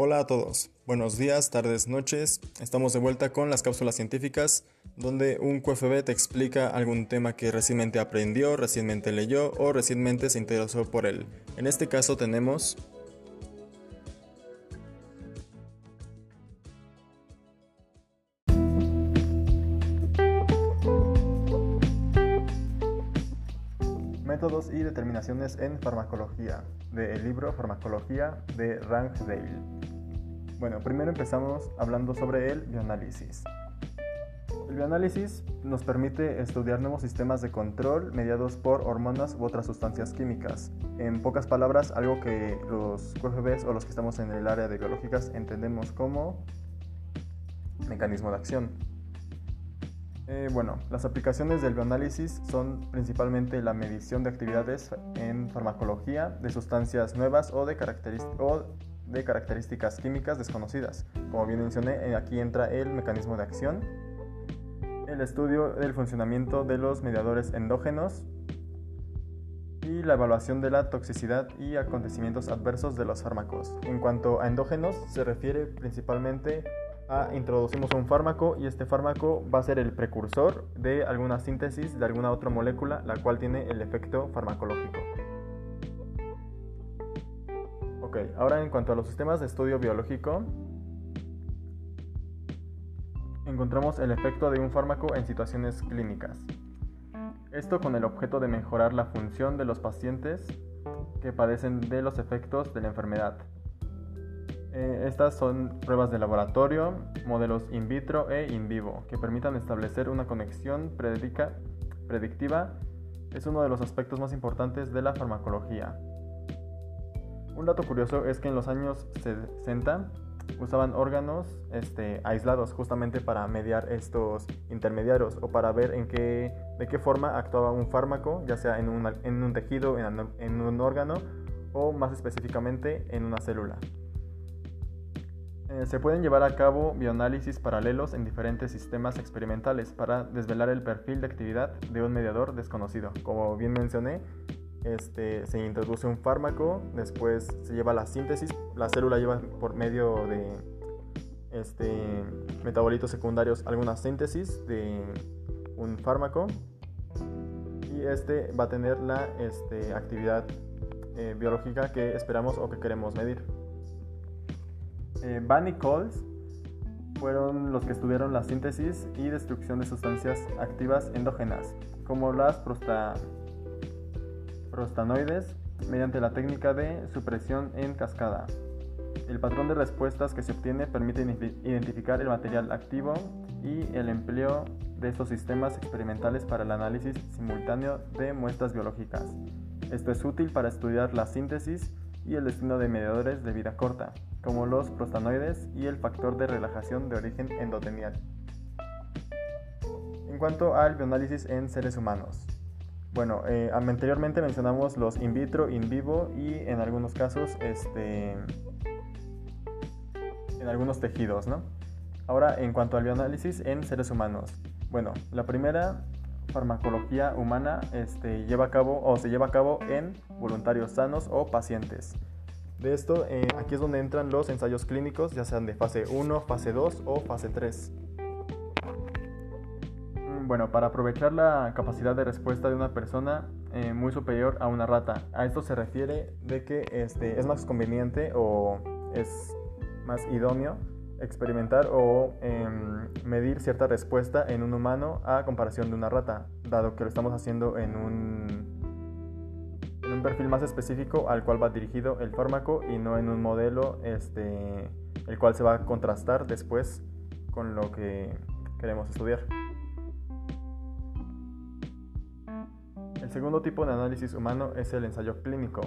Hola a todos, buenos días, tardes, noches. Estamos de vuelta con las cápsulas científicas, donde un QFB te explica algún tema que recientemente aprendió, recientemente leyó o recientemente se interesó por él. En este caso tenemos determinaciones en farmacología, del libro Farmacología de Rangdale. Bueno, primero empezamos hablando sobre el bioanálisis. El bioanálisis nos permite estudiar nuevos sistemas de control mediados por hormonas u otras sustancias químicas. En pocas palabras, algo que los QFBs o los que estamos en el área de biológicas entendemos como mecanismo de acción. Eh, bueno, las aplicaciones del bioanálisis son principalmente la medición de actividades en farmacología de sustancias nuevas o de, de características químicas desconocidas. Como bien mencioné, eh, aquí entra el mecanismo de acción, el estudio del funcionamiento de los mediadores endógenos y la evaluación de la toxicidad y acontecimientos adversos de los fármacos. En cuanto a endógenos, se refiere principalmente a introducimos un fármaco y este fármaco va a ser el precursor de alguna síntesis de alguna otra molécula la cual tiene el efecto farmacológico. Ok, ahora en cuanto a los sistemas de estudio biológico, encontramos el efecto de un fármaco en situaciones clínicas. Esto con el objeto de mejorar la función de los pacientes que padecen de los efectos de la enfermedad. Eh, estas son pruebas de laboratorio, modelos in vitro e in vivo, que permitan establecer una conexión predictiva. Es uno de los aspectos más importantes de la farmacología. Un dato curioso es que en los años 60 usaban órganos este, aislados justamente para mediar estos intermediarios o para ver en qué, de qué forma actuaba un fármaco, ya sea en, un tejido, en un órgano o más específicamente en una célula. Eh, se pueden llevar a cabo bioanálisis paralelos en diferentes sistemas experimentales para desvelar el perfil de actividad de un mediador desconocido. Como bien mencioné, este, se introduce un fármaco, después se lleva la síntesis, la célula lleva por medio de este, metabolitos secundarios alguna síntesis de un fármaco y este va a tener la este, actividad eh, biológica que esperamos o que queremos medir. Eh, Coles fueron los que estudiaron la síntesis y destrucción de sustancias activas endógenas, como las prostanoides, mediante la técnica de supresión en cascada. El patrón de respuestas que se obtiene permite identificar el material activo y el empleo de estos sistemas experimentales para el análisis simultáneo de muestras biológicas. Esto es útil para estudiar la síntesis y el destino de mediadores de vida corta, como los prostanoides y el factor de relajación de origen endotelial. En cuanto al bioanálisis en seres humanos, bueno, eh, anteriormente mencionamos los in vitro, in vivo y en algunos casos este, en algunos tejidos, ¿no? Ahora, en cuanto al bioanálisis en seres humanos, bueno, la primera farmacología humana este, lleva a cabo o se lleva a cabo en voluntarios sanos o pacientes. De esto, eh, aquí es donde entran los ensayos clínicos, ya sean de fase 1, fase 2 o fase 3. Mm, bueno, para aprovechar la capacidad de respuesta de una persona eh, muy superior a una rata. A esto se refiere de que este, es más conveniente o es más idóneo experimentar o em, medir cierta respuesta en un humano a comparación de una rata, dado que lo estamos haciendo en un un perfil más específico al cual va dirigido el fármaco y no en un modelo este, el cual se va a contrastar después con lo que queremos estudiar. El segundo tipo de análisis humano es el ensayo clínico,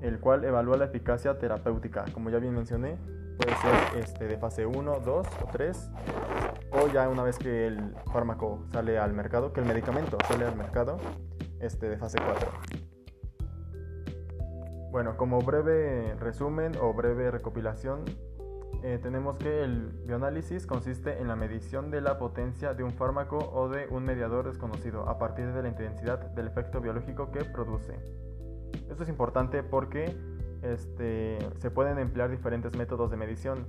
el cual evalúa la eficacia terapéutica. Como ya bien mencioné, puede ser este, de fase 1, 2 o 3, o ya una vez que el fármaco sale al mercado, que el medicamento sale al mercado, este, de fase 4. Bueno, como breve resumen o breve recopilación, eh, tenemos que el bioanálisis consiste en la medición de la potencia de un fármaco o de un mediador desconocido a partir de la intensidad del efecto biológico que produce. Esto es importante porque este, se pueden emplear diferentes métodos de medición.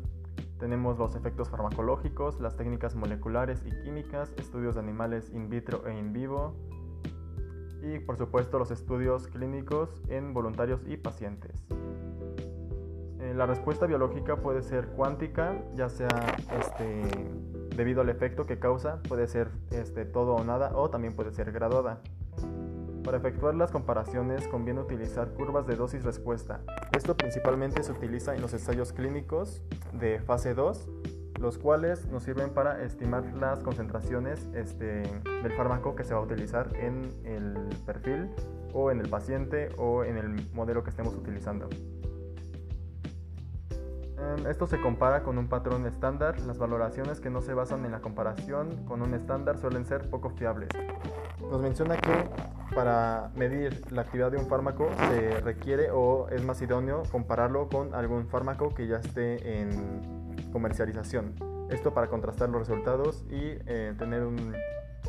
Tenemos los efectos farmacológicos, las técnicas moleculares y químicas, estudios de animales in vitro e in vivo y por supuesto los estudios clínicos en voluntarios y pacientes. Eh, la respuesta biológica puede ser cuántica, ya sea este, debido al efecto que causa, puede ser este, todo o nada o también puede ser graduada. Para efectuar las comparaciones conviene utilizar curvas de dosis-respuesta. Esto principalmente se utiliza en los ensayos clínicos de fase 2, los cuales nos sirven para estimar las concentraciones este, del fármaco que se va a utilizar en el perfil o en el paciente o en el modelo que estemos utilizando. Em, esto se compara con un patrón estándar. Las valoraciones que no se basan en la comparación con un estándar suelen ser poco fiables. Nos menciona que para medir la actividad de un fármaco se requiere o es más idóneo compararlo con algún fármaco que ya esté en comercialización. Esto para contrastar los resultados y eh, tener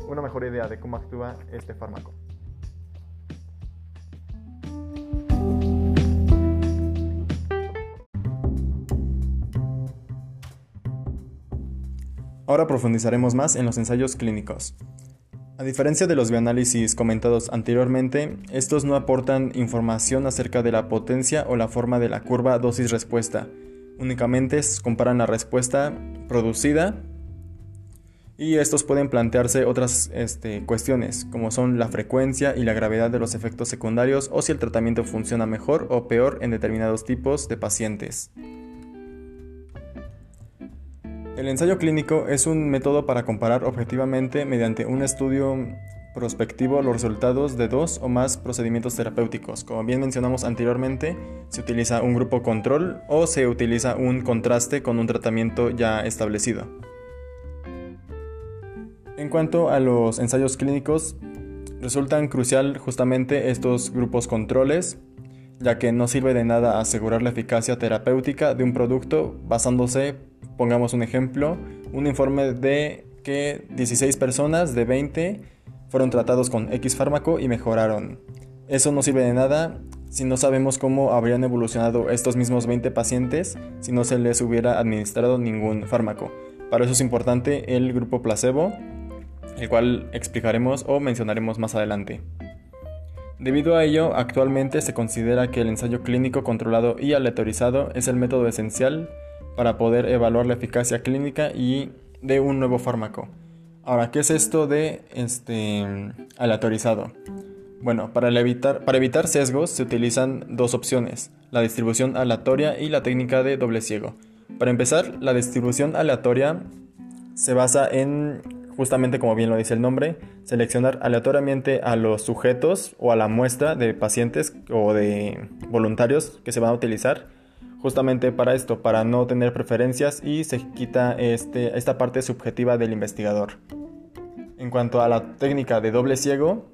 una mejor idea de cómo actúa este fármaco. Ahora profundizaremos más en los ensayos clínicos. A diferencia de los bioanálisis comentados anteriormente, estos no aportan información acerca de la potencia o la forma de la curva dosis-respuesta. Únicamente comparan la respuesta producida y estos pueden plantearse otras este, cuestiones, como son la frecuencia y la gravedad de los efectos secundarios o si el tratamiento funciona mejor o peor en determinados tipos de pacientes. El ensayo clínico es un método para comparar objetivamente mediante un estudio prospectivo los resultados de dos o más procedimientos terapéuticos. Como bien mencionamos anteriormente, se utiliza un grupo control o se utiliza un contraste con un tratamiento ya establecido. En cuanto a los ensayos clínicos, resultan crucial justamente estos grupos controles, ya que no sirve de nada asegurar la eficacia terapéutica de un producto basándose Pongamos un ejemplo, un informe de que 16 personas de 20 fueron tratados con X fármaco y mejoraron. Eso no sirve de nada si no sabemos cómo habrían evolucionado estos mismos 20 pacientes si no se les hubiera administrado ningún fármaco. Para eso es importante el grupo placebo, el cual explicaremos o mencionaremos más adelante. Debido a ello, actualmente se considera que el ensayo clínico controlado y aleatorizado es el método esencial para poder evaluar la eficacia clínica y de un nuevo fármaco. Ahora, ¿qué es esto de este aleatorizado? Bueno, para evitar, para evitar sesgos se utilizan dos opciones, la distribución aleatoria y la técnica de doble ciego. Para empezar, la distribución aleatoria se basa en, justamente como bien lo dice el nombre, seleccionar aleatoriamente a los sujetos o a la muestra de pacientes o de voluntarios que se van a utilizar justamente para esto, para no tener preferencias y se quita este, esta parte subjetiva del investigador. En cuanto a la técnica de doble ciego,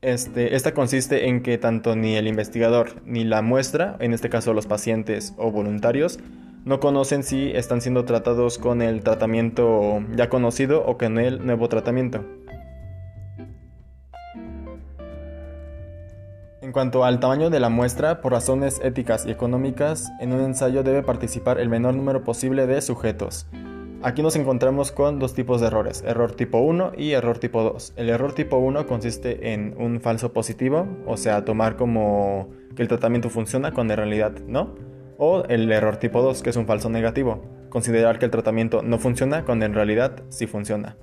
este, esta consiste en que tanto ni el investigador ni la muestra, en este caso los pacientes o voluntarios, no conocen si están siendo tratados con el tratamiento ya conocido o con el nuevo tratamiento. En cuanto al tamaño de la muestra, por razones éticas y económicas, en un ensayo debe participar el menor número posible de sujetos. Aquí nos encontramos con dos tipos de errores, error tipo 1 y error tipo 2. El error tipo 1 consiste en un falso positivo, o sea, tomar como que el tratamiento funciona cuando en realidad no. O el error tipo 2, que es un falso negativo, considerar que el tratamiento no funciona cuando en realidad sí funciona.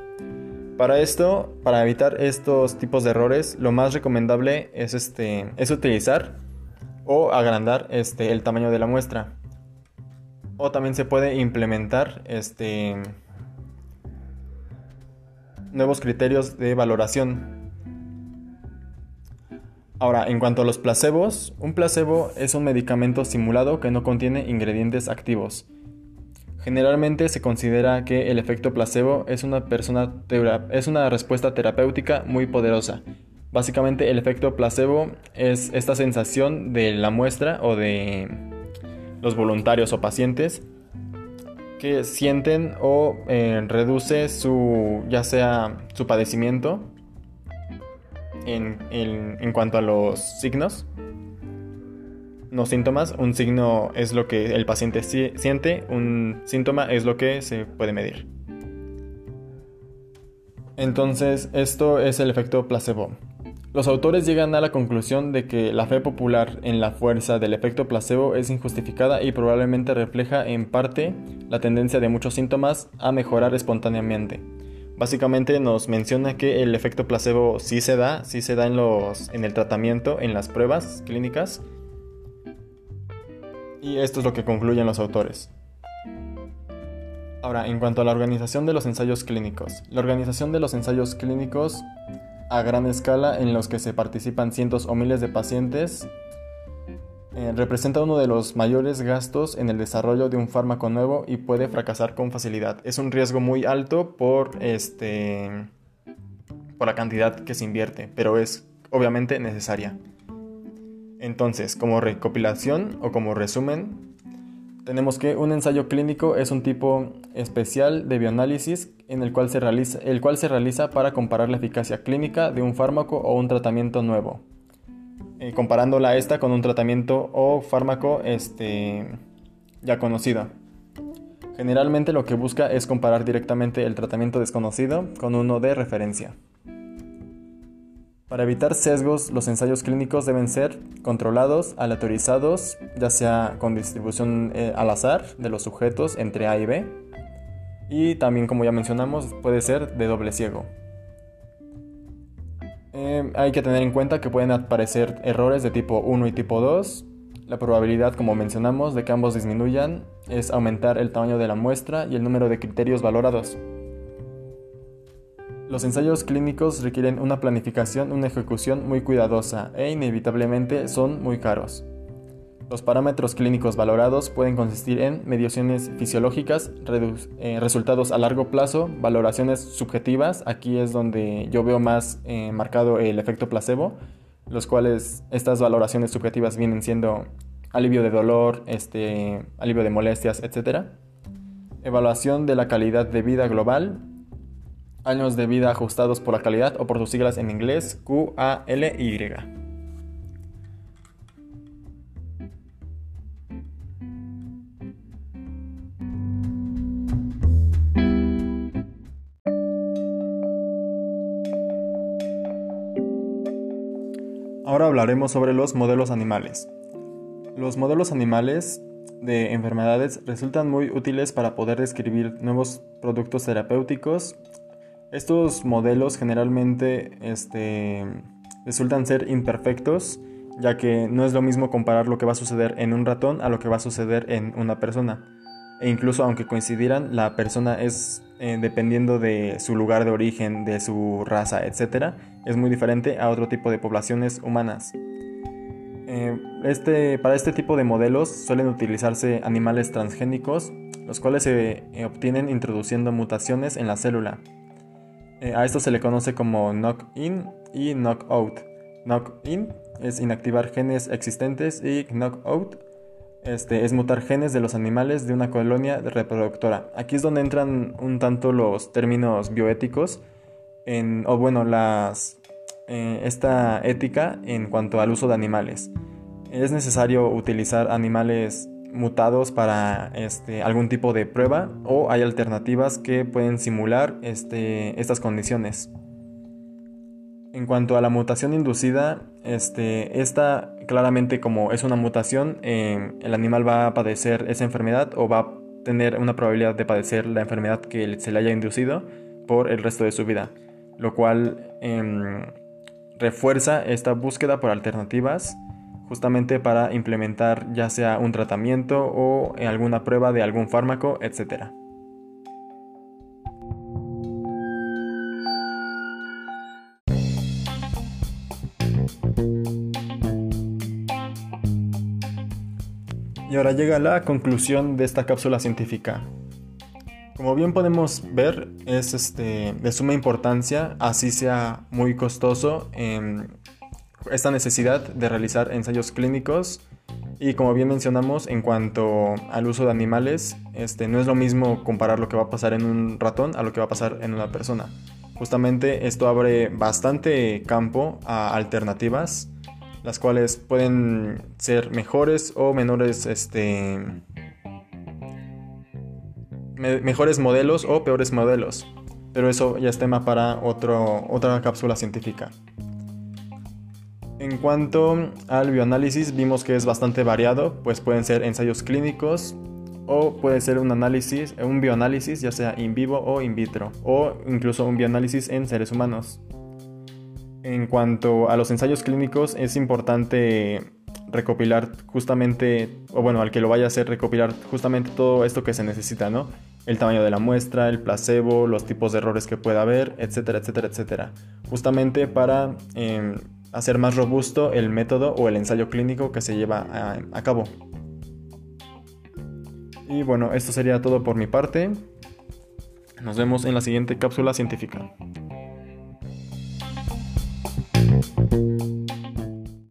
Para esto, para evitar estos tipos de errores, lo más recomendable es, este, es utilizar o agrandar este, el tamaño de la muestra. O también se puede implementar este, nuevos criterios de valoración. Ahora, en cuanto a los placebos, un placebo es un medicamento simulado que no contiene ingredientes activos. Generalmente se considera que el efecto placebo es una, es una respuesta terapéutica muy poderosa. Básicamente el efecto placebo es esta sensación de la muestra o de los voluntarios o pacientes que sienten o eh, reduce su ya sea su padecimiento en, en cuanto a los signos no síntomas. Un signo es lo que el paciente siente, un síntoma es lo que se puede medir. Entonces, esto es el efecto placebo. Los autores llegan a la conclusión de que la fe popular en la fuerza del efecto placebo es injustificada y probablemente refleja en parte la tendencia de muchos síntomas a mejorar espontáneamente. Básicamente nos menciona que el efecto placebo sí se da, sí se da en, los, en el tratamiento, en las pruebas clínicas. Y esto es lo que concluyen los autores. Ahora, en cuanto a la organización de los ensayos clínicos. La organización de los ensayos clínicos a gran escala en los que se participan cientos o miles de pacientes eh, representa uno de los mayores gastos en el desarrollo de un fármaco nuevo y puede fracasar con facilidad. Es un riesgo muy alto por, este, por la cantidad que se invierte, pero es obviamente necesaria. Entonces, como recopilación o como resumen, tenemos que un ensayo clínico es un tipo especial de bioanálisis en el cual se realiza, el cual se realiza para comparar la eficacia clínica de un fármaco o un tratamiento nuevo, eh, comparándola esta con un tratamiento o fármaco este, ya conocido. Generalmente lo que busca es comparar directamente el tratamiento desconocido con uno de referencia. Para evitar sesgos, los ensayos clínicos deben ser controlados, aleatorizados, ya sea con distribución eh, al azar de los sujetos entre A y B, y también, como ya mencionamos, puede ser de doble ciego. Eh, hay que tener en cuenta que pueden aparecer errores de tipo 1 y tipo 2. La probabilidad, como mencionamos, de que ambos disminuyan es aumentar el tamaño de la muestra y el número de criterios valorados. Los ensayos clínicos requieren una planificación, una ejecución muy cuidadosa e inevitablemente son muy caros. Los parámetros clínicos valorados pueden consistir en mediciones fisiológicas, eh, resultados a largo plazo, valoraciones subjetivas, aquí es donde yo veo más eh, marcado el efecto placebo, los cuales estas valoraciones subjetivas vienen siendo alivio de dolor, este, alivio de molestias, etc. Evaluación de la calidad de vida global, años de vida ajustados por la calidad o por sus siglas en inglés QALY. Ahora hablaremos sobre los modelos animales. Los modelos animales de enfermedades resultan muy útiles para poder describir nuevos productos terapéuticos estos modelos generalmente este, resultan ser imperfectos, ya que no es lo mismo comparar lo que va a suceder en un ratón a lo que va a suceder en una persona. E incluso aunque coincidieran, la persona es, eh, dependiendo de su lugar de origen, de su raza, etc., es muy diferente a otro tipo de poblaciones humanas. Eh, este, para este tipo de modelos suelen utilizarse animales transgénicos, los cuales se eh, obtienen introduciendo mutaciones en la célula. Eh, a esto se le conoce como knock-in y knock-out. Knock-in es inactivar genes existentes y knock-out este, es mutar genes de los animales de una colonia reproductora. Aquí es donde entran un tanto los términos bioéticos, o bueno, las, eh, esta ética en cuanto al uso de animales. Es necesario utilizar animales mutados para este, algún tipo de prueba o hay alternativas que pueden simular este, estas condiciones. En cuanto a la mutación inducida, este, esta claramente como es una mutación, eh, el animal va a padecer esa enfermedad o va a tener una probabilidad de padecer la enfermedad que se le haya inducido por el resto de su vida, lo cual em, refuerza esta búsqueda por alternativas justamente para implementar ya sea un tratamiento o alguna prueba de algún fármaco, etc. Y ahora llega la conclusión de esta cápsula científica. Como bien podemos ver, es este, de suma importancia, así sea muy costoso, en esta necesidad de realizar ensayos clínicos y como bien mencionamos en cuanto al uso de animales, este, no es lo mismo comparar lo que va a pasar en un ratón a lo que va a pasar en una persona. Justamente esto abre bastante campo a alternativas, las cuales pueden ser mejores o menores, este, mejores modelos o peores modelos. Pero eso ya es tema para otro, otra cápsula científica. En cuanto al bioanálisis, vimos que es bastante variado, pues pueden ser ensayos clínicos o puede ser un análisis, un bioanálisis, ya sea in vivo o in vitro, o incluso un bioanálisis en seres humanos. En cuanto a los ensayos clínicos, es importante recopilar justamente, o bueno, al que lo vaya a hacer, recopilar justamente todo esto que se necesita, ¿no? El tamaño de la muestra, el placebo, los tipos de errores que pueda haber, etcétera, etcétera, etcétera. Justamente para em, hacer más robusto el método o el ensayo clínico que se lleva a, cabo. Y bueno, esto sería todo por mi parte. Nos vemos en la siguiente cápsula científica.